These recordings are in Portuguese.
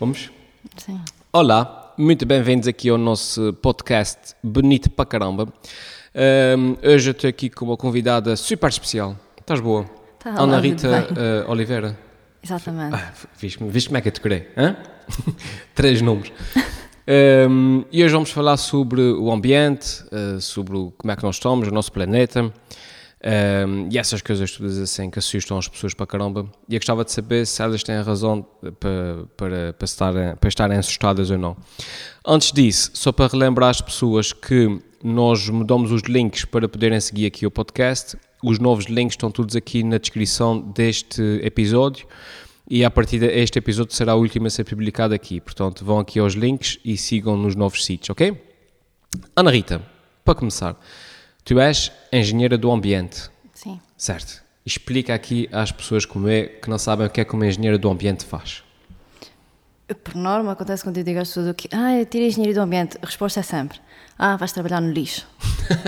Vamos? Sim. Olá, muito bem-vindos aqui ao nosso podcast Bonito para caramba. Um, hoje eu estou aqui com uma convidada super especial. Estás boa? Tá, Ana olá, Rita uh, Oliveira. Exatamente. Ah, viste, viste como é que eu te criei? Três nomes. Um, e hoje vamos falar sobre o ambiente, uh, sobre o- como é que nós estamos, o nosso planeta um, e essas coisas todas assim que assustam as pessoas para caramba. E eu gostava de saber se elas têm razão para, para, para, estarem, para estarem assustadas ou não. Antes disso, só para relembrar as pessoas que nós mudamos os links para poderem seguir aqui o podcast. Os novos links estão todos aqui na descrição deste episódio. E a partir deste episódio será o último a ser publicado aqui. Portanto, vão aqui aos links e sigam nos novos sítios, ok? Ana Rita, para começar, tu és engenheira do ambiente, Sim. certo? Explica aqui às pessoas como é que não sabem o que é que uma engenheira do ambiente faz. Por norma, acontece quando eu digo às pessoas o que ah, eu tirei engenharia do ambiente. A resposta é sempre: ah, vais trabalhar no lixo.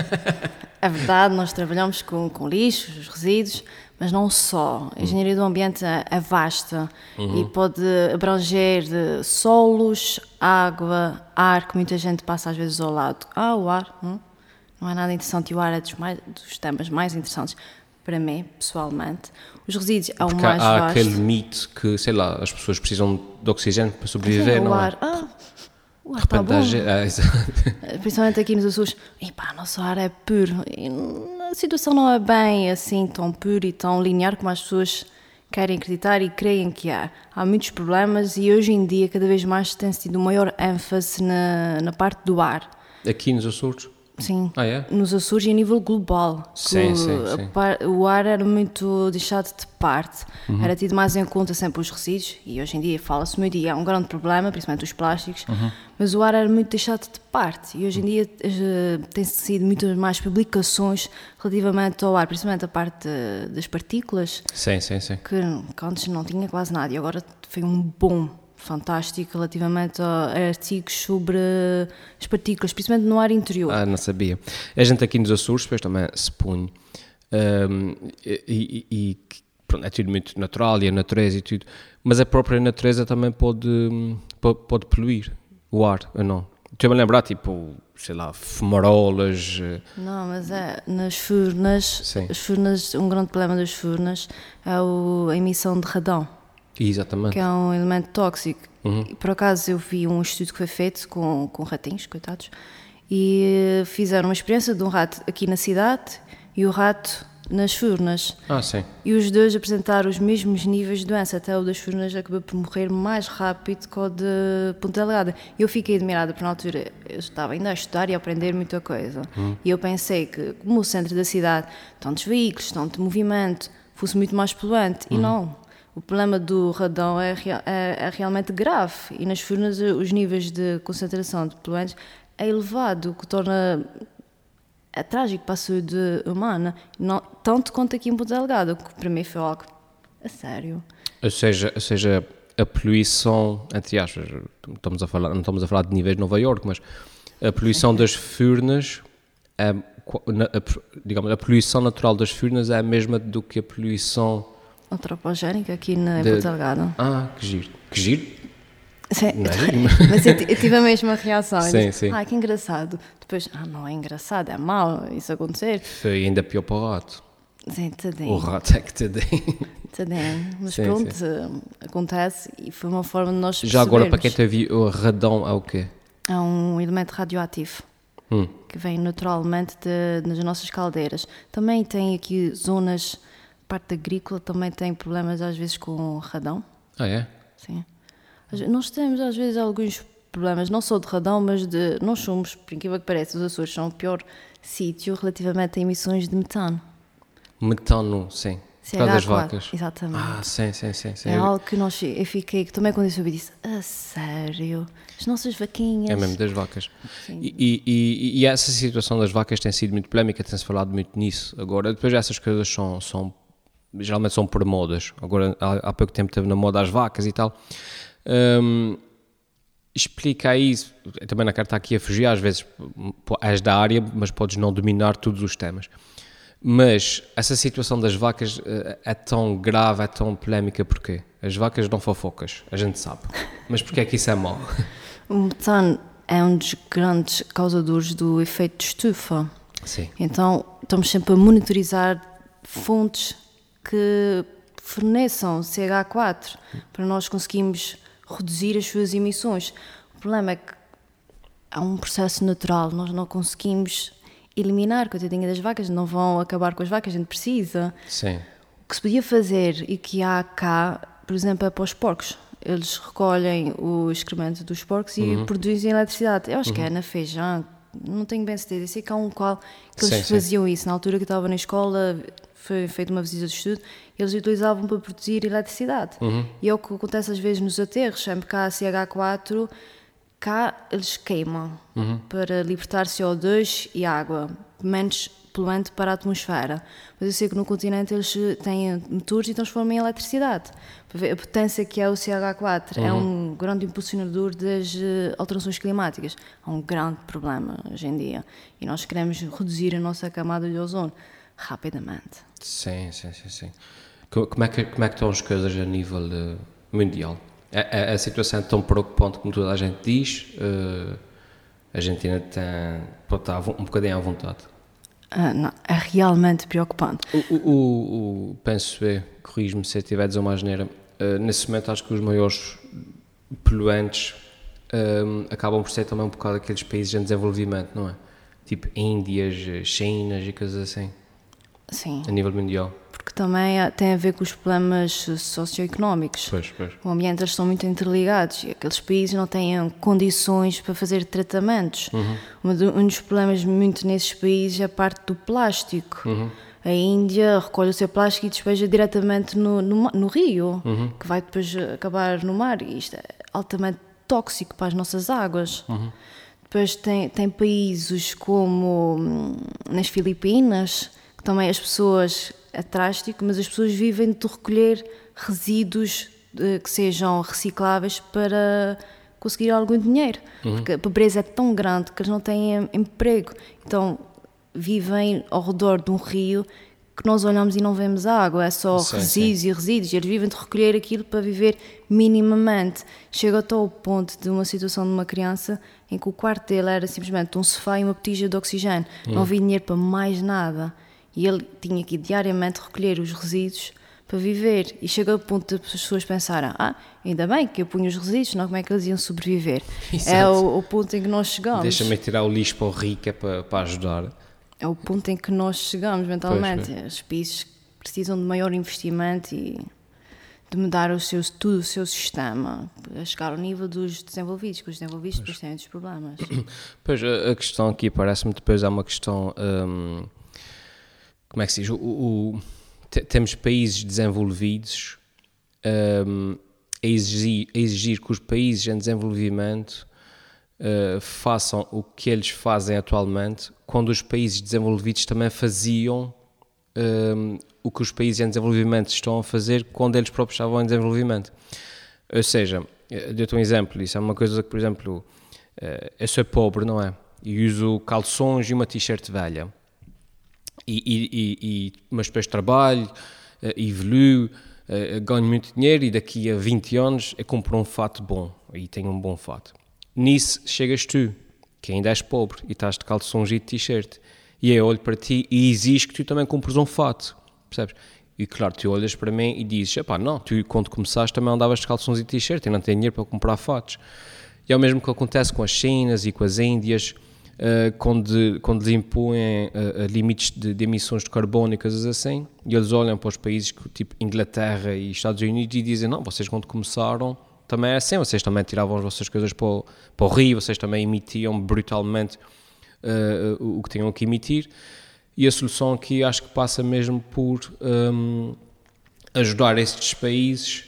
é verdade, nós trabalhamos com, com lixo, os resíduos, mas não só. A engenharia do ambiente é, é vasta e pode abranger de solos, água, ar, que muita gente passa às vezes ao lado. Ah, o ar, hum? Não é nada interessante e o ar é dos, mais, dos temas mais interessantes para mim, pessoalmente. Os resíduos é o Porque mais há vasto. aquele mito que, sei lá, as pessoas precisam de oxigênio para sobreviver, Sim, o não ar. é? Ah, o ar está bom. há é. Principalmente aqui nos Açores. E pá, nosso ar é puro. E a situação não é bem assim tão puro e tão linear como as pessoas querem acreditar e creem que há. Há muitos problemas e hoje em dia cada vez mais tem tido maior ênfase na, na parte do ar. Aqui nos Açores? Sim. Ah, é? Nos Açores e a nível global. Sim, Que sim, sim. par- o ar era muito deixado de parte. Uhum. Era tido mais em conta sempre os resíduos e hoje em dia fala-se muito e é um grande problema, principalmente os plásticos. Uhum. Mas o ar era muito deixado de parte e hoje em dia eh, tem-se sido muitas mais publicações relativamente ao ar, principalmente a parte das partículas, Sim, sim, sim. que, que antes não tinha quase nada e agora foi um bom fantástico relativamente a artigos sobre as partículas, principalmente no ar interior. Ah, não sabia. A gente aqui nos Açores depois também se punha. Ahm, e, e- pronto, é tudo muito natural e a natureza e tudo. Mas a própria natureza também pode, hum, po- pode poluir o ar, ou não? Estou-me a lembrar, tipo, sei lá, fumarolas. eh, Não, mas é nas furnas, Sim. as furnas, um grande problema das furnas é o- a emissão de radão, Exatamente. que é um elemento tóxico. Uhum. Por acaso eu vi um estudo que foi feito com, com ratinhos, coitados, e fizeram uma experiência de um rato aqui na cidade e o rato nas furnas. Ah, sim. E os dois apresentaram os mesmos níveis de doença, até o das furnas acabou por morrer mais rápido que o de Ponta Delgada. Eu fiquei admirada, porque na altura eu estava ainda a estudar e a aprender muita coisa. E eu pensei que, como o centro da cidade, tantos veículos, tanto movimento, fosse muito mais poluente. E não. O problema do radão é, é- é realmente grave. E nas furnas eh, os níveis de concentração de poluentes é elevado, o que torna é trágico para a saúde humana, não, tanto quanto aqui em Ponta Delgada, que para mim foi algo a sério. Ou seja, ou seja, a poluição, entre aspas, estamos a falar, não estamos a falar de níveis de Nova Iorque, mas a poluição das furnas, é, digamos, a poluição natural das furnas é a mesma do que a poluição... Antropogénica aqui na De- Ponta Delgada. Ah, que giro. Que giro? Sim, é mas eu, ti- eu tive a mesma reação. Sim, disse, sim. Ah, que engraçado. Depois, ah, não é engraçado, é mau isso acontecer. Foi ainda pior para o rato. Sim, O tadinho, rato é que te dei. tadinho. Mas Sim, pronto, eh, acontece e foi uma forma de nós Já agora, para quem te viu, o radão é o quê? É um elemento radioativo. Hum. que vem naturalmente de- das nossas caldeiras. Também tem aqui zonas, parte agrícola, também tem problemas às vezes com radão. Ah, é? Sim. Nós temos às vezes alguns problemas, não só de radão, mas de. Nós somos, por incrível que pareça, os Açores são o pior sítio relativamente a emissões de metano. Metano, sim. Por causa das CH4, vacas. Exatamente. Ah, sim, sim, sim. sim. é algo que nós, eu fiquei, que também quando eu soube disse, a sério? As nossas vaquinhas. É mesmo das vacas. Sim. E, e- e- e essa situação das vacas tem sido muito polémica, tem-se falado muito nisso. Agora, depois essas coisas são, são geralmente são por modas. Agora, há, há pouco tempo teve na moda as vacas e tal. Hum, explica aí, também na carta aqui a fugir, às vezes és da área, mas podes não dominar todos os temas. Mas essa situação das vacas eh, é tão grave, é tão polémica, porquê? As vacas dão fofocas, a gente sabe. Mas porquê é que isso é mau? O metano é um dos grandes causadores do efeito de estufa. Sim. Então, estamos sempre a monitorizar fontes que forneçam CH4 para nós conseguirmos reduzir as suas emissões. O problema é que há um processo natural, nós não conseguimos eliminar, coitadinha das vacas, não vão acabar com as vacas, a gente precisa. Sim. O que se podia fazer e que há cá, por exemplo, é para os porcos. Eles recolhem o excremento dos porcos e produzem eletricidade. Eu acho que é na Feijão, não tenho bem certeza. Sei que há um qual que eles Sim, sim. faziam isso. Na altura que estava na escola, foi feita uma visita de estudo, eles utilizavam para produzir eletricidade. E é o que acontece às vezes nos aterros, sempre que há CH4, cá eles queimam para libertar CO2 e água, menos poluente para a atmosfera. Mas eu sei que no continente eles têm motores e transformam em eletricidade. A potência que é o CH4 é um grande impulsionador das eh, alterações climáticas. É um grande problema hoje em dia. E nós queremos reduzir a nossa camada de ozono rapidamente. Sim, sim, sim, sim. Co- Como é que, como é que estão as coisas a nível eh, mundial? A, a- a situação é tão preocupante como toda a gente diz? eh, a Argentina tem, estar um bocadinho à vontade. Ah, não, é realmente preocupante. O, o, o, o- penso eu, corrijo-me se eu estiver a dizer uma asneira, eh, nesse momento acho que os maiores poluentes eh, acabam por ser também um bocado aqueles países em desenvolvimento, não é? Tipo Índias, Chinas e coisas assim, Sim, a nível mundial. porque também tem a ver com os problemas socioeconómicos. Pois, pois. O ambiente eles estão muito interligados e aqueles países não têm condições para fazer tratamentos. Um do- Um dos problemas muito nesses países é a parte do plástico. A Índia recolhe o seu plástico e despeja diretamente no, no, no rio, que vai depois acabar no mar. E isto é altamente tóxico para as nossas águas. Depois tem, tem países como hum, nas Filipinas, também as pessoas é trástico, mas as pessoas vivem de recolher resíduos eh, que sejam recicláveis para conseguir algum dinheiro. Porque a pobreza é tão grande que eles não têm em- emprego. Então vivem ao redor de um rio que nós olhamos e não vemos água, é só Sim, resíduos e resíduos. Eles vivem de recolher aquilo para viver minimamente. Chega até ao ponto de uma situação de uma criança em que o quarto dele era simplesmente um sofá e uma botija de oxigênio. Não havia dinheiro para mais nada. E ele tinha que diariamente recolher os resíduos para viver. E chega ao ponto de as pessoas pensarem: ah, ainda bem que eu punho os resíduos, senão como é que eles iam sobreviver? É Exato. o, o ponto em que nós chegamos. Deixa-me tirar o lixo para o que é para, para ajudar. É o ponto em que nós chegamos mentalmente. Os países precisam de maior investimento e de mudar o seu, tudo o seu sistema a chegar ao nível dos desenvolvidos, que os desenvolvidos depois têm outros problemas. Pois, a, a questão aqui parece-me depois há uma questão. hum, como é que se diz? O, o- te- temos países desenvolvidos hum, a, exigir, a exigir que os países em desenvolvimento uh, façam o que eles fazem atualmente, quando os países desenvolvidos também faziam hum, o que os países em desenvolvimento estão a fazer quando eles próprios estavam em desenvolvimento. Ou seja, eu dou-te um exemplo, isso é uma coisa que, por exemplo, eh, eu sou pobre, não é? E uso calções e uma t-shirt velha. E, e- e- mas depois trabalho, eh, evoluo, eh, ganho muito dinheiro e daqui a 20 anos eu compro um fato bom e tenho um bom fato. Nisso chegas tu, que ainda és pobre e estás de calções e t-shirt. E eu olho para ti e exijo que tu também compres um fato, percebes? E claro, tu olhas para mim e dizes, epá, não, tu quando começaste também andavas de calções e t-shirt e não tens dinheiro para comprar fatos. E é o mesmo que acontece com as Chinas e com as Índias, eh, quando, quando lhes impõem eh, limites de, de emissões de carbono e coisas assim, e eles olham para os países tipo Inglaterra e Estados Unidos e dizem, não, vocês quando começaram também é assim, vocês também tiravam as vossas coisas para o, para o rio, vocês também emitiam brutalmente eh, o que tinham que emitir, e a solução aqui acho que passa mesmo por hum, ajudar estes países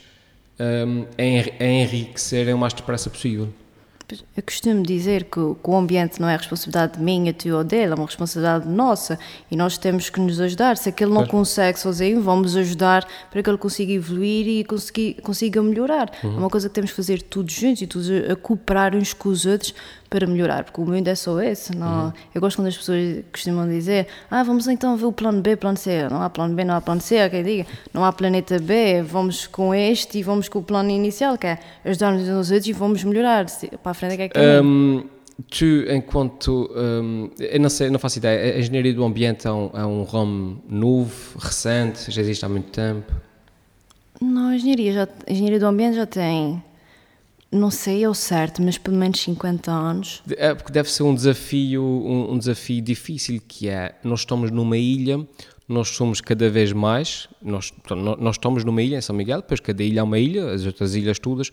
a enri- a enriquecerem o mais depressa possível. Eu costumo dizer que, o- que o ambiente não é responsabilidade minha, tua ou dele, é uma responsabilidade nossa e nós temos que nos ajudar. Se aquele não Pois. consegue sozinho, vamos ajudar para que ele consiga evoluir e conseguir, consiga melhorar. É uma coisa que temos que fazer todos juntos e todos a cooperar uns com os outros para melhorar, porque o mundo é só esse. Não, Uhum. Eu gosto quando as pessoas costumam dizer: Ah, vamos então ver o plano B, plano C. Não há plano B, não há plano C, há quem diga. Não há planeta B, vamos com este e vamos com o plano inicial, que é ajudar-nos uns outros e vamos melhorar. Para a frente é que é que é. Hum, tu, enquanto. hum, eu não sei, não faço ideia. A engenharia do ambiente é um, é um ramo novo, recente, já existe há muito tempo. Não, a engenharia, já, a engenharia do ambiente já tem, não sei ao certo, mas pelo menos 50 anos. É porque deve ser um desafio, um, um desafio difícil que é, nós estamos numa ilha, nós somos cada vez mais, nós, nós estamos numa ilha em São Miguel, depois cada ilha é uma ilha, as outras ilhas todas,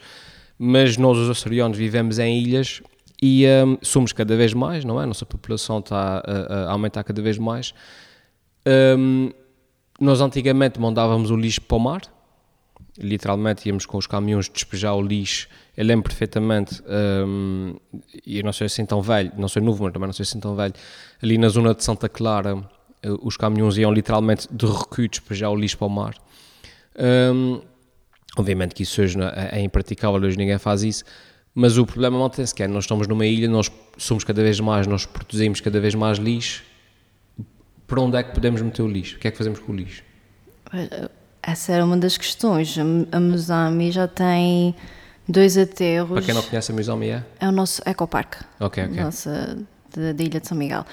mas nós os açorianos vivemos em ilhas e hum, somos cada vez mais, não é? A nossa população está a, a aumentar cada vez mais. Hum, nós antigamente mandávamos o lixo para o mar, literalmente íamos com os caminhões despejar o lixo. Eu lembro perfeitamente, hum, e eu não sou assim tão velho, não sou novo, mas também não sou assim tão velho, ali na zona de Santa Clara, eh, os caminhões iam literalmente de recuo despejar o lixo para o mar. Hum, obviamente que isso hoje não é, é impraticável, hoje ninguém faz isso, mas o problema mantém-se que é, nós estamos numa ilha, nós somos cada vez mais, nós produzimos cada vez mais lixo, para onde é que podemos meter o lixo? O que é que fazemos com o lixo? Essa era uma das questões. A Musami já tem dois aterros. Para quem não conhece a Musome é? É o nosso ecoparque. Ok, ok. Nossa, da, Ilha de São Miguel.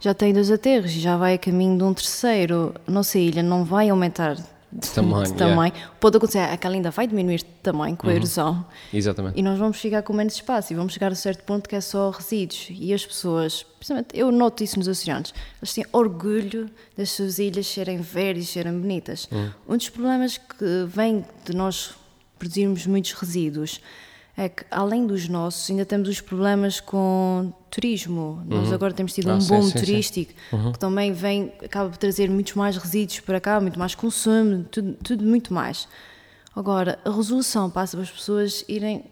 Já tem dois aterros e já vai a caminho de um terceiro. Nossa ilha não vai aumentar de, tamanho, de yeah. tamanho. Pode acontecer, é que ela ainda vai diminuir de tamanho Uhum. com a erosão. Exatamente. E nós vamos chegar com menos espaço e vamos chegar a certo ponto que é só resíduos. E as pessoas, principalmente eu noto isso nos oceanos, eles têm orgulho das suas ilhas serem verdes, serem bonitas. Um dos problemas que vem de nós produzirmos muitos resíduos é que, além dos nossos, ainda temos os problemas com turismo. Nós agora temos tido Ah, um sim, boom sim, sim. turístico que também vem, acaba por trazer muitos mais resíduos para cá, muito mais consumo, tudo, tudo muito mais. Agora, a resolução passa para as pessoas irem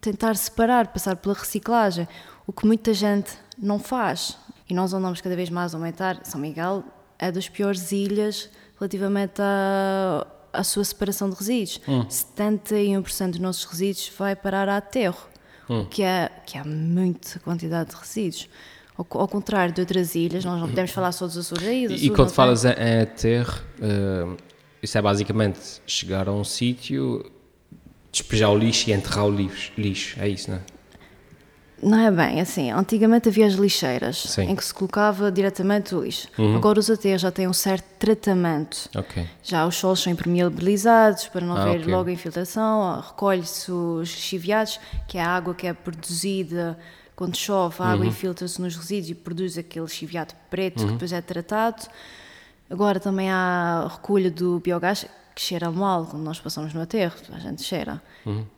tentar separar, passar pela reciclagem, o que muita gente não faz. E nós andamos cada vez mais a aumentar. São Miguel é das piores ilhas relativamente à, à sua separação de resíduos. 71% dos nossos resíduos vai parar a aterro, que, é, que é muita quantidade de resíduos. Ao, ao contrário de outras ilhas, nós não podemos falar só dos Açores. Aí, os E, Açores quando não tem- falas em, aterro, eh, isso é basicamente chegar a um sítio, despejar o lixo e enterrar o lixo, lixo é isso, não é? Não é bem assim. Antigamente havia as lixeiras Sim. Uhum. em que se colocava diretamente o lixo. Agora os aterros já têm um certo tratamento. Ok. Já os solos são impermeabilizados para não Ah, haver ok. logo infiltração. Recolhe-se os chiviados, que é a água que é produzida quando chove. A Uhum. água infiltra-se nos resíduos e produz aquele chiviado preto Uhum. que depois é tratado. Agora também há recolha do biogás que cheira mal quando nós passamos no aterro, a gente cheira.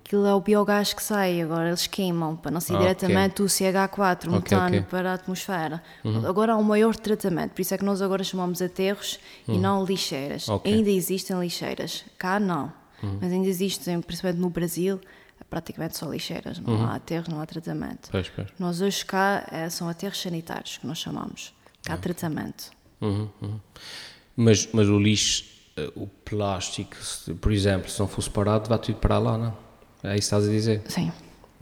Aquilo é o biogás que sai, agora eles queimam para não sair Uhum. Ah, diretamente o CH4, o Ok, metano ok. para a atmosfera. Agora há um maior tratamento, por isso é que nós agora chamamos aterros e não lixeiras. Ainda existem lixeiras, cá não, mas ainda existem, principalmente no Brasil, é praticamente só lixeiras, não há aterros, não há tratamento. Pois, pois. Nós hoje cá eh, são aterros sanitários, que nós chamamos. Cá há tratamento. Uhum, uhum. Mas, mas o lixo, o plástico, por exemplo, se não fosse parado, vai tudo para lá, não? É isso que estás a dizer? Sim.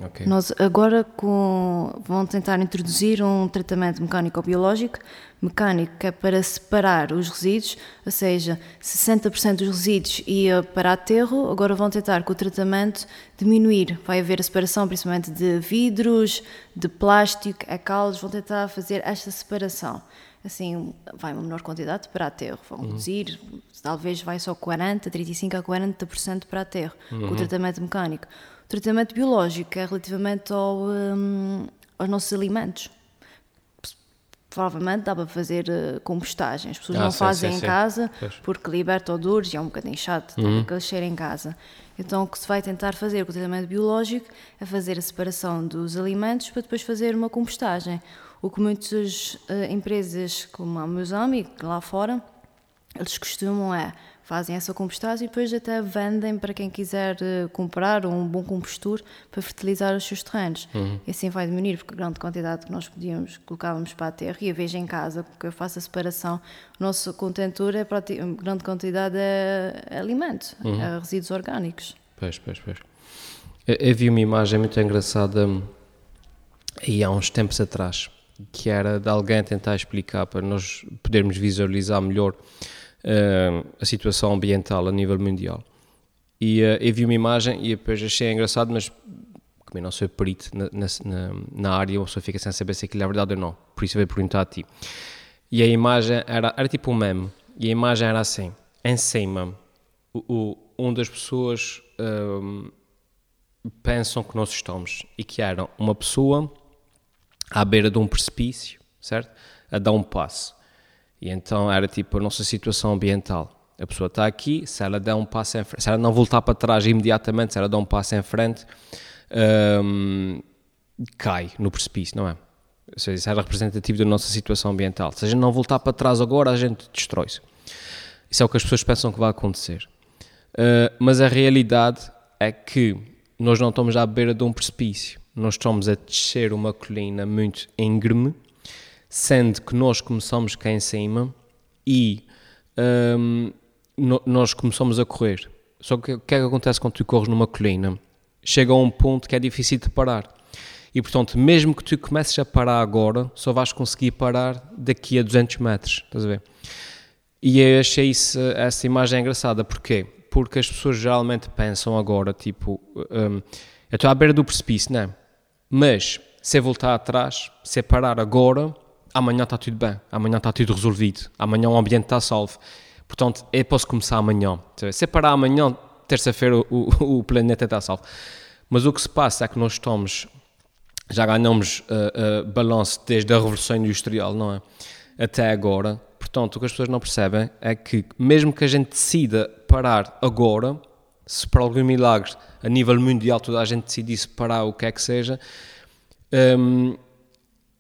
Ok. Nós agora com, vão tentar introduzir um tratamento mecânico-biológico, mecânico que é para separar os resíduos, ou seja, 60% dos resíduos ia para aterro, agora vão tentar com o tratamento diminuir. Vai haver a separação principalmente de vidros, de plástico, a calos, vão tentar fazer esta separação. Assim, vai uma menor quantidade para aterro, vão reduzir, talvez vai só 40, 35 a 40% para aterro, com o tratamento mecânico. O tratamento biológico é relativamente ao, hum, aos nossos alimentos. Provavelmente dá para fazer eh, compostagem. As pessoas Ah, não sim, fazem sim, em sim. casa Pois. porque liberta odores e é um bocadinho chato uhum. aquele cheiro em casa. Então o que se vai tentar fazer com o tratamento biológico é fazer a separação dos alimentos para depois fazer uma compostagem. O que muitas eh, empresas como a Musami, lá fora, eles costumam é fazem essa compostagem e depois até vendem para quem quiser eh, comprar um bom compostor para fertilizar os seus terrenos. E assim vai diminuir, porque a grande quantidade que nós podíamos, colocávamos para a terra, e a vejo em casa, porque eu faço a separação, o nosso contentor é prati- grande quantidade é, é alimento, é resíduos orgânicos. Pois, pois, pois. Eu, eu vi uma imagem muito engraçada hum, aí há uns tempos atrás, que era de alguém tentar explicar para nós podermos visualizar melhor uh, a situação ambiental a nível mundial. E uh, eu vi uma imagem e depois achei engraçado, mas como eu não sou perito na, na, na área, uma pessoa fica sem saber se aquilo é verdade ou não. Por isso eu vou perguntar a ti. E a imagem era, era tipo um meme. E a imagem era assim: em cima, o, o, onde das pessoas um, pensam que nós estamos. E que era uma pessoa à beira de um precipício, certo? A dar um passo. E então era tipo a nossa situação ambiental. A pessoa está aqui, se ela der um passo em frente, se ela não voltar para trás imediatamente, se ela der um passo em frente, um, cai no precipício, não é? Ou seja, isso é representativo da nossa situação ambiental. Se a gente não voltar para trás agora, a gente destrói-se. Isso é o que as pessoas pensam que vai acontecer. Uh, mas a realidade é que nós não estamos à beira de um precipício. Nós estamos a descer uma colina muito íngreme, sendo que nós começamos cá em cima e um, no, nós começamos a correr. Só que o que é que acontece quando tu corres numa colina? chega a um ponto que é difícil de parar. E portanto, mesmo que tu comeces a parar agora, só vais conseguir parar daqui a 200 metros, estás a ver? E eu achei isso, essa imagem engraçada, porquê? Porque as pessoas geralmente pensam agora, tipo, um, eu estou à beira do precipício, não é? Mas, se eu voltar atrás, se eu parar agora, amanhã está tudo bem, amanhã está tudo resolvido, amanhã o ambiente está salvo. Portanto, eu posso começar amanhã. Se eu parar amanhã, terça-feira o, o, planeta está salvo. Mas o que se passa é que nós estamos, já ganhamos uh, uh, balanço desde a Revolução Industrial, não é? Até agora. Portanto, o que as pessoas não percebem é que, mesmo que a gente decida parar agora, se por algum milagre a nível mundial toda a gente decidisse parar o que é que seja, um,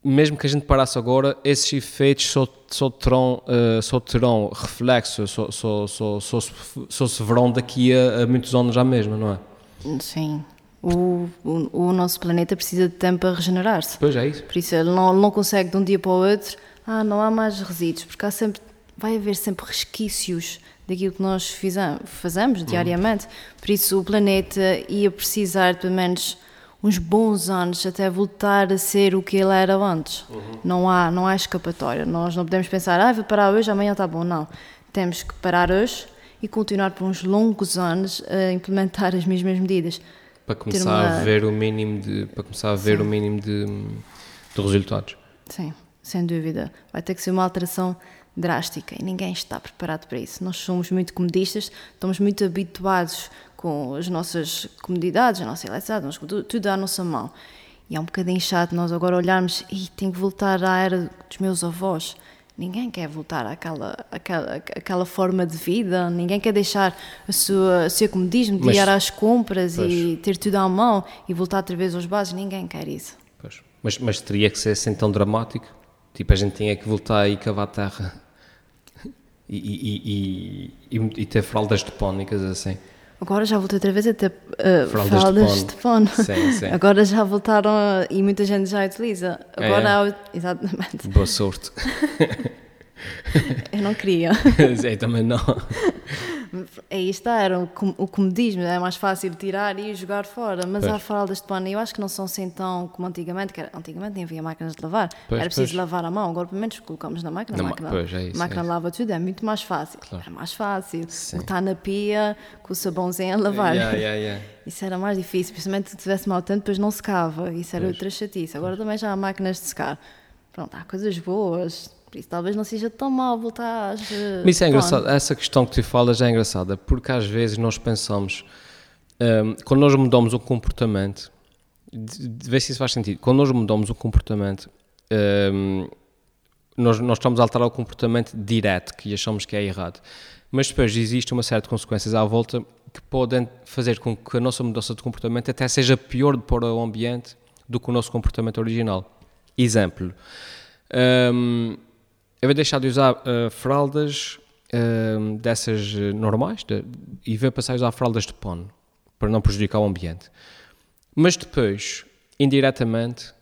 mesmo que a gente parasse agora, esses efeitos só, só, terão, uh, só terão reflexo, só, só, só, só, só se verão daqui a, a, muitos anos já mesmo, não é? Sim. O, o, o nosso planeta precisa de tempo para regenerar-se. Pois é isso. Por isso ele não, não consegue de um dia para o outro, ah, não há mais resíduos, porque há sempre, vai haver sempre resquícios daquilo que nós fizemos, fazemos diariamente. Hum. Por isso o planeta ia precisar de pelo menos uns bons anos até voltar a ser o que ele era antes. Uhum. Não, há, não há escapatória. Nós não podemos pensar, ah, vou parar hoje, amanhã está bom. Não. Temos que parar hoje e continuar por uns longos anos a implementar as mesmas medidas. Para começar uma... a ver o mínimo de, para começar a ver Sim. o mínimo de, de resultados. Sim, sem dúvida. Vai ter que ser uma alteração drástica e ninguém está preparado para isso. Nós somos muito comodistas, estamos muito habituados com as nossas comodidades, a nossa eletricidade, tudo, à nossa mão. E é um bocadinho chato nós agora olharmos e tenho que voltar à era dos meus avós. Ninguém quer voltar àquela, àquela, àquela forma de vida, ninguém quer deixar a sua, o seu comodismo de Mas, ir às compras pois. e ter tudo à mão e voltar outra vez aos bases, ninguém quer isso. Mas, mas teria que ser assim tão dramático? Tipo, a gente tinha que voltar e cavar terra e, e, e, e, ter fraldas topónicas assim. Agora já voltei outra vez a ter uh, fraldas, fraldas de pano. Sim, sim. Agora já voltaram a, e muita gente já utiliza. Agora é. exatamente. Boa sorte. Eu não queria. Eu também não. Aí está, era o, o comodismo, é mais fácil tirar e jogar fora. Mas pois. há fraldas de pano, eu acho que não são assim tão como antigamente, que era, antigamente nem havia máquinas de lavar, pois, era preciso pois. lavar a mão. Agora, pelo menos, colocamos na máquina, a máquina, pois, é isso, a máquina é lava tudo, é muito mais fácil. Claro. É mais fácil. Botar na pia com o sabãozinho a lavar. Yeah, yeah, yeah. Isso era mais difícil, principalmente se tivesse mal tanto, depois não secava. Isso era outra chatice. Agora também já há máquinas de secar. Pronto, há coisas boas por isso talvez não seja tão mal voltar às. Mas isso é engraçado, essa questão que tu falas é engraçada, porque às vezes nós pensamos, um, quando nós mudamos o comportamento, de, de, vê se isso faz sentido, quando nós mudamos o comportamento, um, nós, nós estamos a alterar o comportamento direto, que achamos que é errado. Mas depois existe uma série de consequências à volta que podem fazer com que a nossa mudança de comportamento até seja pior para o ambiente do que o nosso comportamento original. Exemplo. Um, eu vou deixar de usar uh, fraldas uh, dessas uh, normais de, e vou passar a usar fraldas de pano para não prejudicar o ambiente. Mas depois, indiretamente,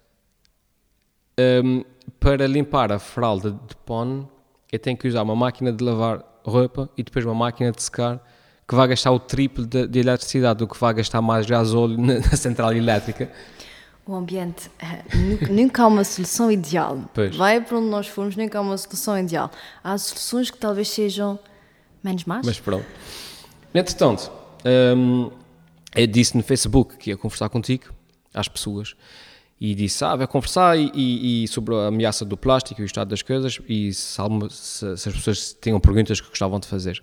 um, para limpar a fralda de pano, eu tenho que usar uma máquina de lavar roupa e depois uma máquina de secar que vai gastar o triplo de, de eletricidade do que vai gastar mais gasóleo na, na central elétrica O ambiente, eh, nunca, há uma solução ideal. Pois. Vai para onde nós formos, nunca há uma solução ideal. Há soluções que talvez sejam menos más. Mas pronto. Entretanto, hum, eu disse no Facebook que ia conversar contigo, às pessoas, e disse, ah, vai conversar e, e- e sobre a ameaça do plástico e o estado das coisas e se, se- se as pessoas tinham perguntas que gostavam de fazer.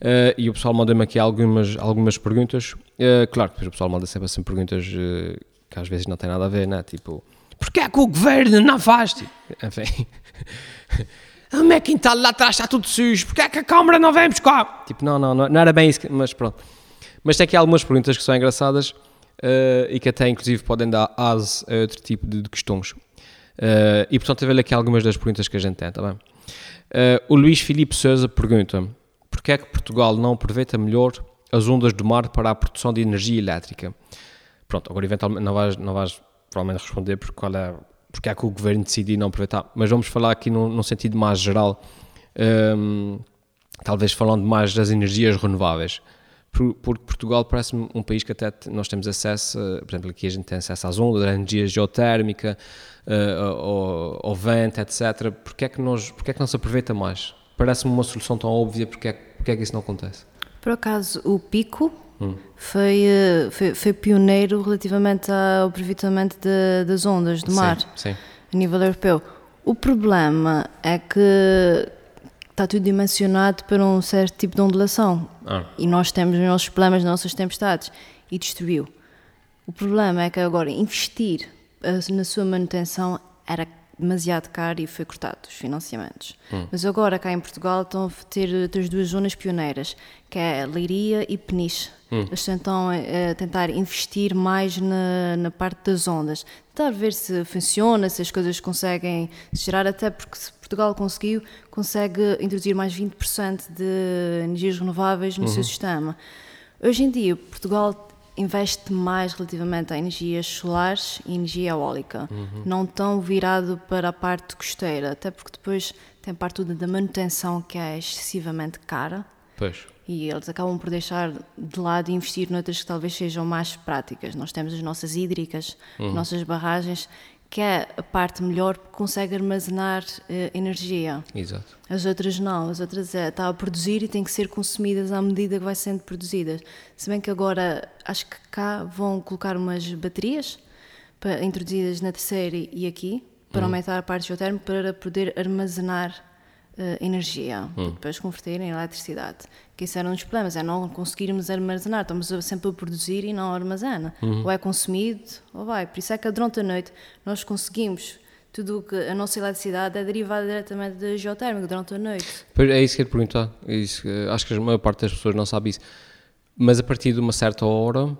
Eh, e o pessoal manda-me aqui algumas, algumas perguntas. Eh, claro, depois o pessoal manda sempre assim perguntas eh, que às vezes não têm nada a ver, né? Tipo, porquê é que o governo não faz? Tipo, Enfim. O meu quintal lá atrás está tudo sujo, porquê é que a Câmara não vem buscar? Tipo, não, não, não, não era bem isso, que- mas pronto. Mas tem aqui algumas perguntas que são engraçadas eh, e que até inclusive podem dar asa a outro tipo de, de questões. Eh, e portanto, eu ver aqui algumas das perguntas que a gente tem, tá bem? Eh, o Luís Filipe Souza pergunta porquê é que Portugal não aproveita melhor as ondas do mar para a produção de energia elétrica? Pronto, agora eventualmente não vais, não vais provavelmente responder porque, qual é, porque é que o governo decidiu não aproveitar, mas vamos falar aqui num, num sentido mais geral, hum, talvez falando mais das energias renováveis. Por- Porque Portugal parece-me um país que até nós temos acesso, eh, por exemplo, aqui a gente tem acesso às ondas, à energia geotérmica, eh, ao, ao vento, etc. Porquê é, que nós, porquê é que não se aproveita mais? Parece-me uma solução tão óbvia, porque é, porque é que isso não acontece? Por acaso, o Pico foi, eh, foi, foi pioneiro relativamente ao aproveitamento de- das ondas do mar Sim, sim. a nível europeu. O problema é que está tudo dimensionado para um certo tipo de ondulação Ah. e nós temos os nossos problemas, as nossas tempestades e destruiu. O problema é que agora investir eh, na sua manutenção era demasiado caro e foi cortado os financiamentos. Mas agora cá em Portugal estão a ter outras duas zonas pioneiras, que é Leiria e Peniche. Eles tentam eh, tentar investir mais na, na parte das ondas. Tentar ver se funciona, se as coisas conseguem se gerar, até porque se Portugal conseguiu, consegue introduzir mais 20% de energias renováveis no seu sistema. Hoje em dia, Portugal investe mais relativamente a energias solares e energia eólica, não tão virado para a parte costeira, até porque depois tem parte da manutenção que é excessivamente cara Pois. E eles acabam por deixar de lado e investir noutras que talvez sejam mais práticas. Nós temos as nossas hídricas, as nossas barragens, que é a parte melhor porque consegue armazenar eh, energia. Exato. As outras não, as outras é, está a produzir e têm que ser consumidas à medida que vai sendo produzidas. Se bem que agora acho que cá vão colocar umas baterias para, introduzidas na terceira e aqui para aumentar a parte geotérmica para poder armazenar eh, energia para depois converter em eletricidade. Que isso era um dos problemas, é não conseguirmos armazenar, estamos sempre a produzir e não armazena. Ou é consumido ou vai. Por isso é que durante a noite nós conseguimos tudo o que a nossa eletricidade é derivada diretamente da geotérmica durante a noite. É isso que eu ia perguntar. É Isso, acho que a maior parte das pessoas não sabe isso. Mas a partir de uma certa hora,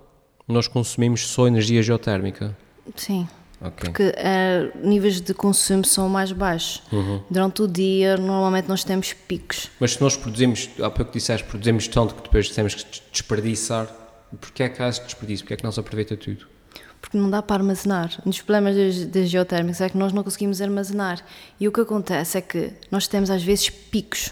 nós consumimos só energia geotérmica. Sim. Ok. Porque eh, níveis de consumo são mais baixos. Durante o dia, normalmente nós temos picos. Mas se nós produzimos, há pouco disseste, produzimos tanto que depois temos que des- desperdiçar, porquê é que há esse desperdício? Porquê é que não se aproveita tudo? Porque não dá para armazenar. Um dos problemas das, das geotérmicas é que nós não conseguimos armazenar. E o que acontece é que nós temos às vezes picos.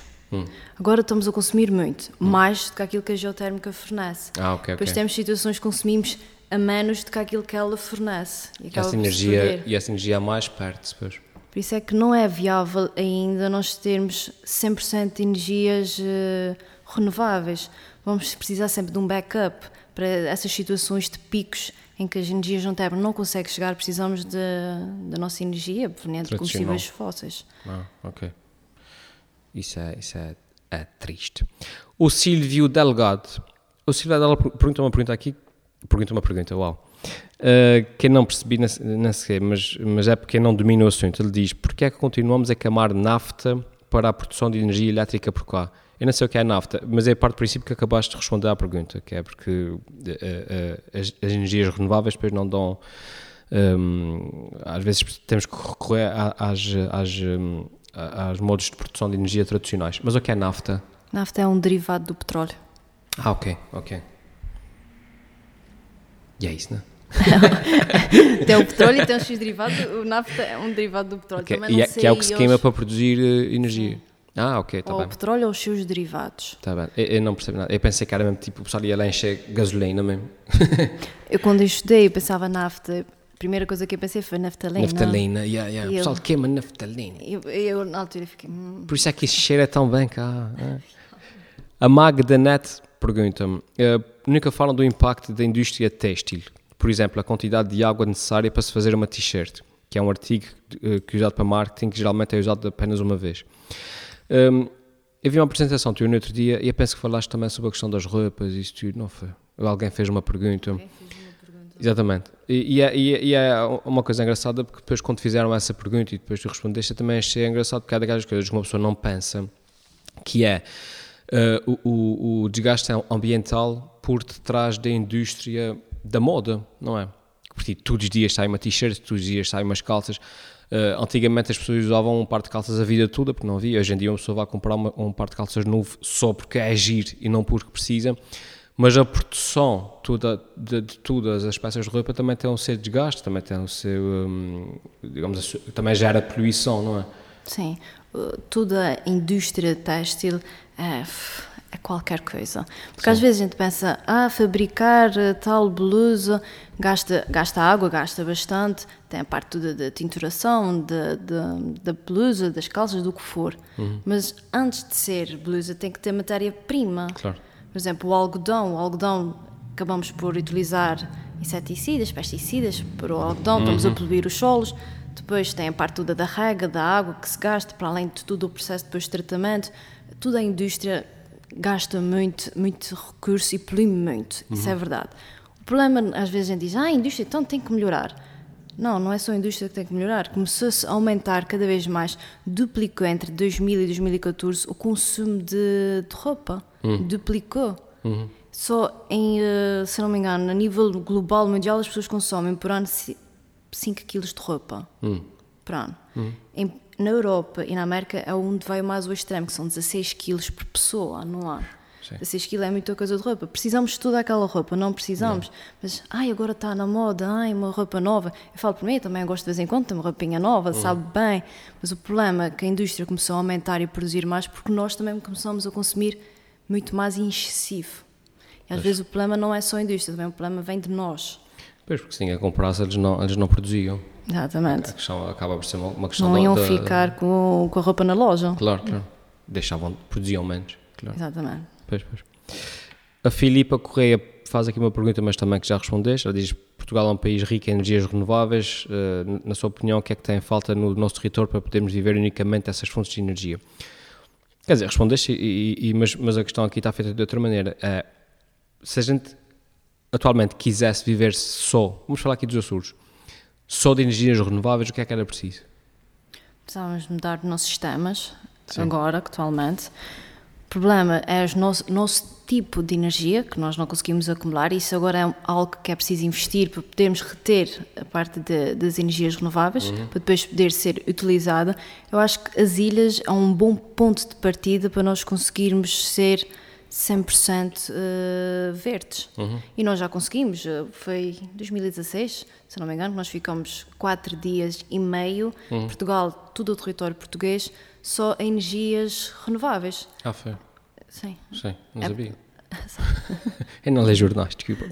Agora estamos a consumir muito, mais do que aquilo que a geotérmica fornece. Ah, ok, Depois ok. temos situações que consumimos a menos do que aquilo que ela fornece. E essa energia, e essa energia a mais perto depois. Por isso é que não é viável ainda nós termos 100% de energias eh, renováveis. Vamos precisar sempre de um backup para essas situações de picos em que as energias não têm, não consegue chegar, precisamos de- da nossa energia proveniente de combustíveis fósseis. Ah, ok. Isso é, isso é, é triste. O Silvio Delgado. O Silvio Delgado per- pergunta uma pergunta aqui. Pergunta uma pergunta, uau. Uh, que eu não percebi, não sei- não sei, mas, mas é porque não domino o assunto. Ele diz: porquê é que continuamos a queimar nafta para a produção de energia elétrica por cá? Eu não sei o que é nafta, mas é a parte do princípio que acabaste de responder à pergunta, que é porque uh, uh, as, as energias renováveis depois não dão. um, às vezes temos que recorrer às, às, um, a- aos modos de produção de energia tradicionais. Mas o que é nafta? Nafta é um derivado do petróleo. Ah, ok, ok. E é isso, não é? Tem o petróleo e tem os seus derivados. O nafta é um derivado do petróleo. Ok, Também E não é, sei que é o que se queima eles- para produzir eh, energia. Ah, ok, está bem. o petróleo ou os seus derivados. Tá bem. Eu, eu não percebo nada. Eu pensei que era mesmo tipo o pessoal ia lá encher gasolina mesmo. Eu quando eu estudei eu pensava nafta, primeira coisa que eu pensei foi naftalina. Naftalina, yeah, yeah. O pessoal eu- queima naftalina. Eu, eu, na altura fiquei. hum, Por isso é que isso cheira tão bem cá. é. A Magda Net pergunta-me: eh, nunca falam do impacto da indústria têxtil? Por exemplo, a quantidade de água necessária para se fazer uma t-shirt, que é um artigo eh, que é usado para marketing, que geralmente é usado apenas uma vez. Hum, eu vi uma apresentação tua no outro dia e eu penso que falaste também sobre a questão das roupas e isso tudo, não foi? Alguém fez uma pergunta. Exatamente. E, e é, e é- e é uma coisa engraçada porque depois quando fizeram essa pergunta e depois tu respondeste, eu também achei engraçado porque é daquelas coisas que uma pessoa não pensa, que é eh, o, o- o desgaste ambiental por detrás da indústria da moda, não é? Porque todos os dias sai uma t-shirt, todos os dias saem umas calças. Eh, antigamente as pessoas usavam um par de calças a vida toda porque não havia. Hoje em dia uma pessoa vai comprar uma- um par de calças novo só porque é agir e não porque precisa. Mas a produção toda, de, de todas as peças de roupa também tem o seu desgaste, também tem o seu, hum, digamos, a su- também gera poluição, não é? Sim, uh, toda a indústria têxtil é, é qualquer coisa. Porque às vezes a gente pensa, ah, fabricar uh, tal blusa gasta, gasta água, gasta bastante, tem a parte toda da tinturação, da, blusa, das calças, do que for. Mas antes de ser blusa tem que ter matéria-prima. Claro. Por exemplo, o algodão. O algodão acabamos por utilizar inseticidas, pesticidas para o algodão, estamos a poluir os solos. Depois tem a parte toda da rega, da água que se gasta, para além de tudo o processo depois de tratamento. Toda a indústria gasta muito, muito recurso e polui muito. Isso é verdade. O problema, às vezes a gente diz, ah, a indústria então tem que melhorar. Não, não é só a indústria que tem que melhorar. Começou-se a aumentar cada vez mais, duplicou entre 2000 e 2014 o consumo de, de roupa. Duplicou. Só em, eh, se não me engano, a nível global, mundial, as pessoas consomem por ano 5 kg de roupa. Por ano. Em- na Europa e na América é onde vai mais ao extremo, que são 16 kg por pessoa ano. Sim. 16 kg é muita coisa de roupa. Precisamos de toda aquela roupa, não precisamos. Mas, ai, agora está na moda, ai, uma roupa nova. Eu falo por mim, eu também gosto de vez em quando de uma roupinha nova, sabe bem. Mas o problema é que a indústria começou a aumentar e produzir mais porque nós também começamos a consumir muito mais em excessivo. E às vezes o problema não é só a indústria, também o problema vem de nós. Pois, porque se ninguém comprasse, eles não, eles não produziam. Exatamente. A questão acaba por ser uma, uma questão Não da- iam da- ficar com, com a roupa na loja. Claro, claro. Deixavam, produziam menos. Claro. Exatamente. Pois, pois. A Filipa Correia faz aqui uma pergunta, mas também que já respondeste. Ela diz: Portugal é um país rico em energias renováveis. eh, na sua opinião, o que é que tem falta no nosso território para podermos viver unicamente dessas fontes de energia? Quer dizer, respondeste, e, e- mas, mas a questão aqui está feita de outra maneira. É, se a gente atualmente quisesse viver só, vamos falar aqui dos Açores, só de energias renováveis, o que é que era preciso? Precisávamos mudar os nossos sistemas, agora, atualmente. O problema é o nosso, nosso tipo de energia que nós não conseguimos acumular. Isso agora é algo que é preciso investir para podermos reter a parte de- das energias renováveis, para depois poder ser utilizada. Eu acho que as ilhas é um bom ponto de partida para nós conseguirmos ser 100% eh, verdes. E nós já conseguimos. eh, Foi em 2016, se não me engano, nós ficamos quatro dias e meio, Portugal, todo o território português, só energias renováveis. Ah, foi. Sim. Sim, não É- sabia. Eu não leio jornais, desculpa.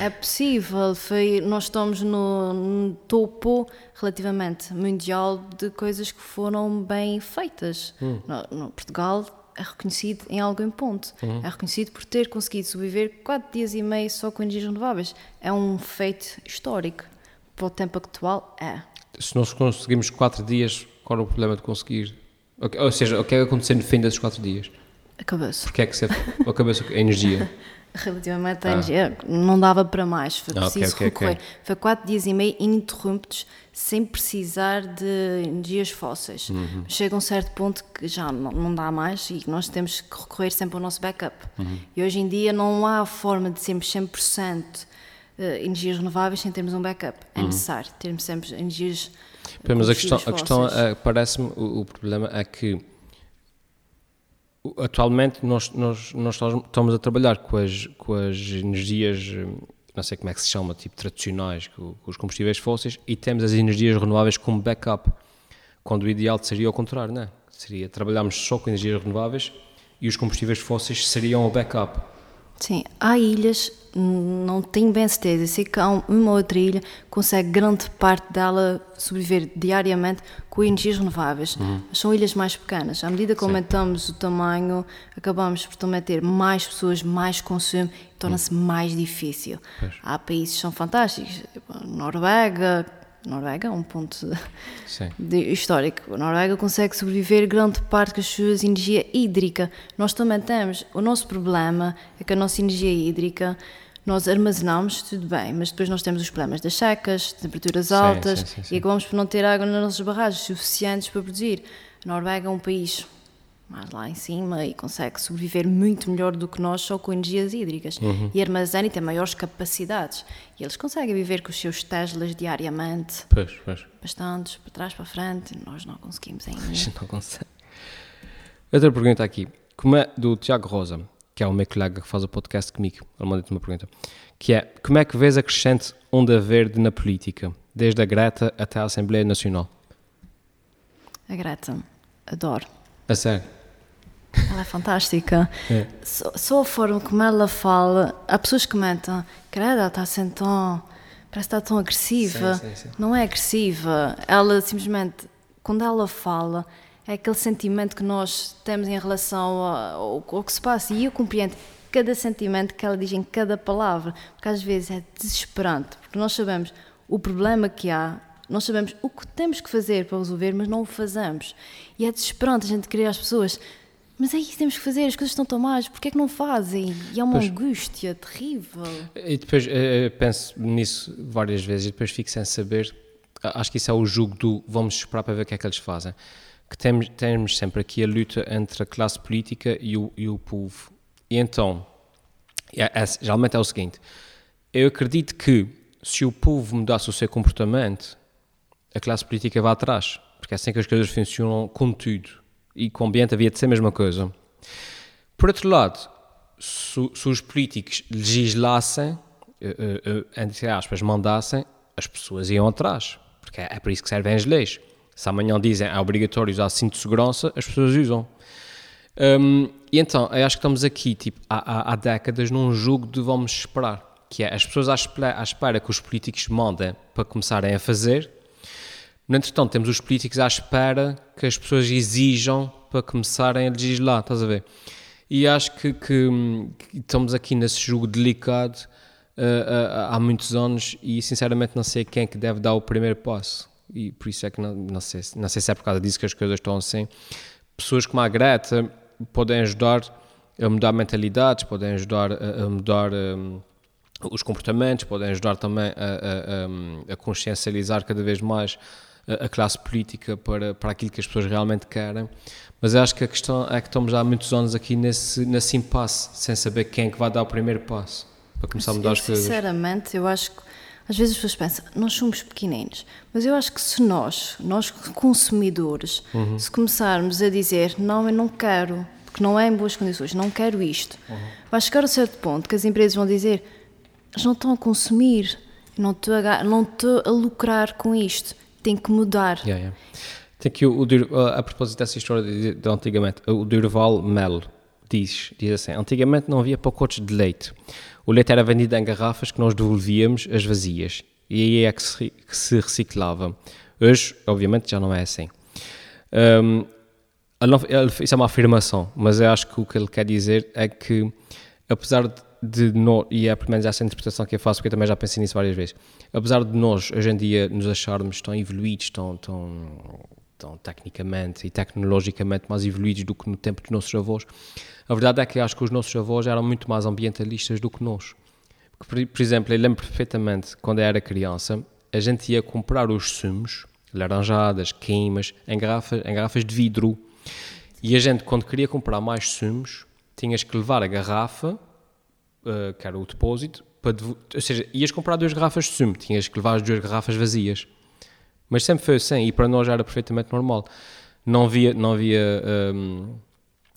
É possível, foi, nós estamos no, no topo relativamente mundial de coisas que foram bem feitas. No, no Portugal é reconhecido em algum ponto, é reconhecido por ter conseguido sobreviver quatro dias e meio só com energias renováveis. É um feito histórico. Para o tempo atual, é. Se nós conseguimos 4 dias, qual é o problema de conseguir? Ou seja, o que é que acontecer no fim desses 4 dias? Acabou-se. Porque é que se a cabeça, a energia? Relativamente à energia, não dava para mais, foi Ah, preciso ok, ok. recorrer. Foi quatro dias e meio ininterruptos, sem precisar de energias fósseis. Uhum. Chega um certo ponto que já não, não dá mais e nós temos que recorrer sempre ao nosso backup. Uhum. E hoje em dia não há forma de sermos 100% eh, energias renováveis sem termos um backup. É necessário termos sempre energias eh, Mas a questão, a questão é, parece-me, o, o problema é que atualmente nós, nós, nós estamos a trabalhar com as, com as energias, hum, não sei como é que se chama, tipo tradicionais, com, com os combustíveis fósseis, e temos as energias renováveis como backup, quando o ideal seria ao contrário, não é? Seria trabalharmos só com energias renováveis e os combustíveis fósseis seriam o backup. Sim, há ilhas, não tenho bem certeza, sei que há uma outra ilha que consegue grande parte dela sobreviver diariamente com energias renováveis. Uhum. São ilhas mais pequenas. À medida que Sim. aumentamos o tamanho, acabamos por também ter mais pessoas, mais consumo, torna-se uhum. mais difícil. Pois. Há países que são fantásticos, tipo Noruega, Noruega um ponto de, histórico. A Noruega consegue sobreviver grande parte com a sua energia hídrica. Nós também temos. O nosso problema é que a nossa energia hídrica nós armazenamos, tudo bem, mas depois nós temos os problemas das secas, temperaturas altas sim, sim, sim, e acabamos por não ter água nas nossas barragens suficientes para produzir. A Noruega é um país mais lá em cima e consegue sobreviver muito melhor do que nós só com energias hídricas. Uhum. E armazena e tem maiores capacidades. E eles conseguem viver com os seus Teslas diariamente. Pois, pois. Bastantes, para trás, para frente. Nós não conseguimos ainda. não consegue. Outra pergunta aqui. Como é do Tiago Rosa, que é o meu colega que faz o podcast comigo. Ele manda-te uma pergunta. Que é, como é que vês a crescente onda verde na política? Desde a Greta até a Assembleia Nacional. A Greta. Adoro. A sério? Ela é fantástica. É. Só, só, a forma como ela fala, há pessoas que comentam, credo, ela está assim tão. parece que está tão agressiva. Sim, sim, sim. Não é agressiva. Ela simplesmente, quando ela fala, é aquele sentimento que nós temos em relação ao, ao que se passa. E eu compreendo cada sentimento que ela diz em cada palavra, porque às vezes é desesperante, porque nós sabemos o problema que há, nós sabemos o que temos que fazer para resolver, mas não o fazemos. E é desesperante a gente querer as pessoas mas é isso que temos que fazer, as coisas estão tão más, porquê é que não fazem? E é uma pois, angústia terrível. E depois eu penso nisso várias vezes e depois fico sem saber, acho que isso é o jogo do vamos esperar para ver o que é que eles fazem. Que temos, temos sempre aqui a luta entre a classe política e o, e o povo. E então, é, é, geralmente é o seguinte, eu acredito que se o povo mudasse o seu comportamento, a classe política vai atrás, porque é assim que as coisas funcionam com tudo e com o ambiente havia de ser a mesma coisa. Por outro lado, se, se os políticos legislassem, uh, uh, entre aspas, mandassem, as pessoas iam atrás, porque é, é para isso que servem as leis. Se amanhã dizem é obrigatório usar cinto de segurança, as pessoas usam. Um, e então, eu acho que estamos aqui, tipo, há, há, há, décadas, num jogo de vamos esperar, que é as pessoas à espera, à espera que os políticos mandem para começarem a fazer, no entretanto, temos os políticos à espera que as pessoas exijam para começarem a legislar, estás a ver? E acho que, que, que estamos aqui nesse jogo delicado uh, uh, há muitos anos e sinceramente não sei quem é que deve dar o primeiro passo. E por isso é que não, não, sei, não sei se é por causa disso que as coisas estão assim. Pessoas como a Greta podem ajudar a mudar mentalidades, podem ajudar a, a mudar um, os comportamentos, podem ajudar também a, a, a consciencializar cada vez mais a classe política para, para aquilo que as pessoas realmente querem. Mas acho que a questão é que estamos há muitos anos aqui nesse, nesse impasse, sem saber quem é que vai dar o primeiro passo para começar a mudar as coisas. Sinceramente, eu acho que às vezes as pessoas pensam, nós somos pequeninos, mas eu acho que se nós, nós consumidores, uhum. se começarmos a dizer, não, eu não quero, porque não é em boas condições, não quero isto, uhum. vai chegar a certo ponto que as empresas vão dizer, não estão a consumir, não estou a, não estou a lucrar com isto tem que mudar. Yeah, yeah. Tem que o, o, a propósito dessa história de, de antigamente, o Durval Mel diz, diz assim: antigamente não havia pacotes de leite. O leite era vendido em garrafas que nós devolvíamos as vazias e aí é que se, que se reciclava. Hoje, obviamente, já não é assim. Um, isso é uma afirmação, mas eu acho que o que ele quer dizer é que, apesar de nós, e é pelo menos essa interpretação que eu faço, porque eu também já pensei nisso várias vezes, apesar de nós hoje em dia nos acharmos tão evoluídos, tão, tão, tão tecnicamente e tecnologicamente mais evoluídos do que no tempo dos nossos avós, a verdade é que acho que os nossos avós eram muito mais ambientalistas do que nós. Por, por exemplo, eu lembro perfeitamente, quando eu era criança, a gente ia comprar os sumos, laranjadas, queimas, em garrafas, em garrafas de vidro. E a gente, quando queria comprar mais sumos, tinhas que levar a garrafa uh, que era o depósito, para ou seja, ias comprar duas garrafas de sumo, tinhas que levar as duas garrafas vazias. Mas sempre foi assim, e para nós era perfeitamente normal. Não havia, não havia um,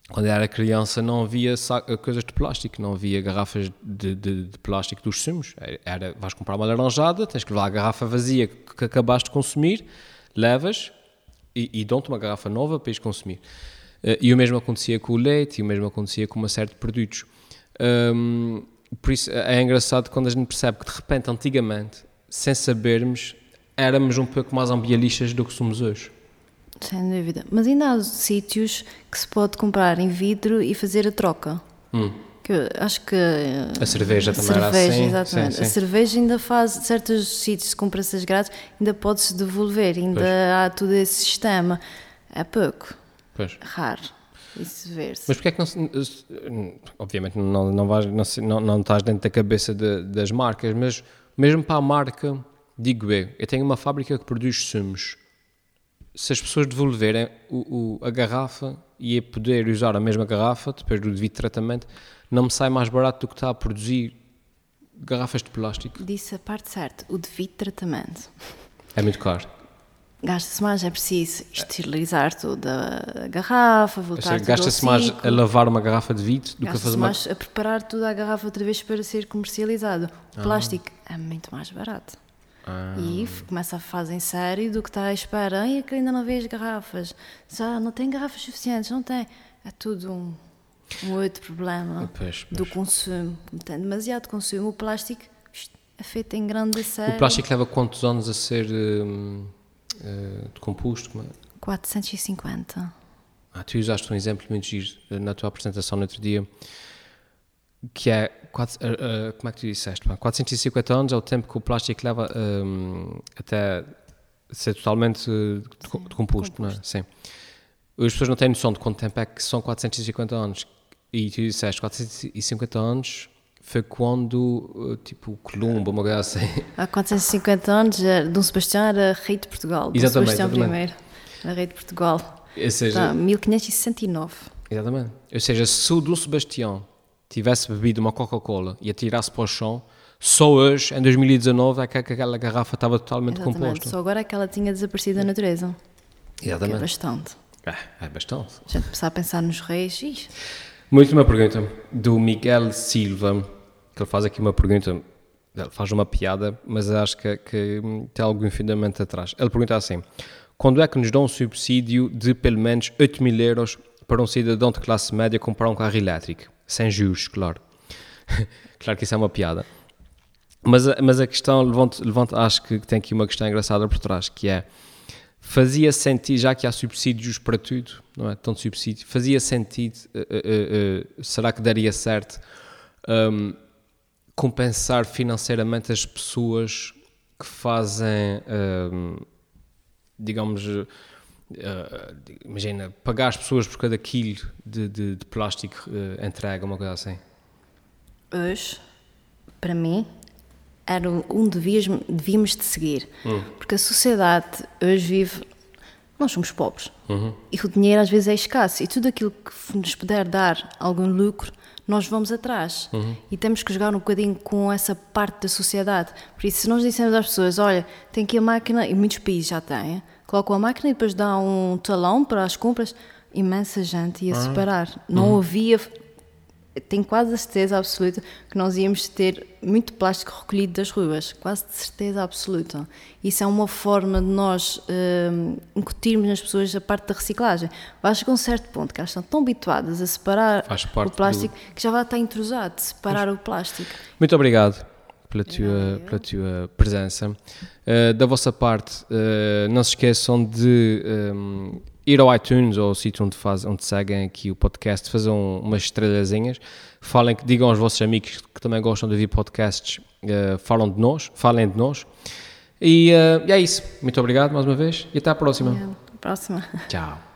quando eu era criança, não havia coisas de plástico, não havia garrafas de, de, de, plástico dos sumos. Era, vais comprar uma laranjada, tens que levar a garrafa vazia que acabaste de consumir, levas e, e dão-te uma garrafa nova para ires consumir. Uh, e o mesmo acontecia com o leite, e o mesmo acontecia com uma série de produtos. Hum, por isso é engraçado quando a gente percebe que de repente, antigamente, sem sabermos, éramos um pouco mais ambientalistas do que somos hoje. Sem dúvida. Mas ainda há sítios que se pode comprar em vidro e fazer a troca. Hum. Que acho que. A cerveja a também era cerveja, assim. Exatamente. Sim, A sim. cerveja ainda faz, certos sítios se compra-se grátis, ainda pode-se devolver, ainda Pois. há todo esse sistema. É pouco, Pois. raro isso ver-se. Mas porquê é que não se. Obviamente não, não, vais, não, se- não, estás dentro da cabeça de- das marcas, mas mesmo para a marca, digo eu, eu tenho uma fábrica que produz sumos. Se as pessoas devolverem o, o- a garrafa e a poder usar a mesma garrafa, depois do devido tratamento, não me sai mais barato do que está a produzir garrafas de plástico. Disse a parte certa, o devido tratamento. É muito caro. Gasta-se mais, é preciso esterilizar toda a garrafa, voltar tudo Gasta-se mais a lavar uma garrafa de vidro do que a fazer uma. mais a preparar toda a garrafa outra vez para ser comercializado. O Ah. plástico é muito mais barato. E f- começa a fase em sério do que está à espera. Ai, é que ainda não as garrafas. Já não tem garrafas suficientes, não tem. É tudo um, um outro problema Pois, do consumo. Tem demasiado consumo, o plástico é feito em grande série. O plástico leva quantos anos a ser hum, eh, decomposto? Como é? 450. Ah, tu usaste um exemplo muito giro eh, na tua apresentação no outro dia, que é, quatro- eh, eh, como é que tu disseste? pá? 450 anos é o tempo que o plástico leva hum, até ser totalmente eh, deco- decomposto, não é? Sim. As pessoas não têm noção de quanto tempo é que são 450 anos. E tu disseste 450 anos foi quando, eh, tipo, Colombo, uma coisa assim. Há 450 anos, eh, Dom Sebastião era rei de Portugal. Dom Exatamente, Sebastião exatamente. I era rei de Portugal. Ou seja, Tá, 1569. Exatamente. Ou seja, se o Dom Sebastião tivesse bebido uma Coca-Cola e atirasse para o chão, só hoje, em 2019, é que aquela garrafa estava totalmente Exatamente. composta. Só agora é que ela tinha desaparecido da natureza. Que é Exatamente. bastante. É, é bastante. A gente começar a pensar nos reis. Ixi, Uma pergunta do Miguel Silva, que ele faz aqui uma pergunta, ele faz uma piada, mas acho que, que tem algum fundamento atrás. Ele pergunta assim: quando é que nos dão um subsídio de pelo menos 8 mil euros para um cidadão de classe média comprar um carro elétrico? Sem juros, claro. claro que isso é uma piada. Mas, mas a questão, levanto, levanto, acho que tem aqui uma questão engraçada por trás, que é, fazia sentido, já que há subsídios para tudo, não é? Tanto subsídio, fazia sentido, eh, eh, eh, será que daria certo hum, compensar financeiramente as pessoas que fazem, hum, digamos, eh, eh, imagina, pagar as pessoas por cada quilo de, de, de plástico eh, entregue, uma coisa assim? hoje, para mim, era um devias, devíamos de seguir. Porque a sociedade hoje vive. Nós somos pobres. E o dinheiro às vezes é escasso. E tudo aquilo que nos puder dar algum lucro, nós vamos atrás. E temos que jogar um bocadinho com essa parte da sociedade. Por isso, se nós dissemos às pessoas: olha, tem aqui a máquina, e muitos países já têm, colocam a máquina e depois dá um talão para as compras, imensa gente ia separar. Não havia tenho quase a certeza absoluta que nós íamos ter muito plástico recolhido das ruas, quase de certeza absoluta. Isso é uma forma de nós hum, incutirmos nas pessoas a parte da reciclagem. Vai chegar um certo ponto que elas estão tão habituadas a separar o plástico que já vai estar intrusado de separar o plástico. Muito obrigado pela tua, pela tua presença. Uh, da vossa parte, uh, não se esqueçam de um, ir ao iTunes ou ao sítio onde, faz, onde seguem aqui o podcast, façam umas estrelazinhas, falem, digam aos vossos amigos que também gostam de ouvir podcasts, uh, falam de nós, falem de nós. E, uh, e é isso. Muito obrigado mais uma vez e até à próxima. Próxima. Tchau.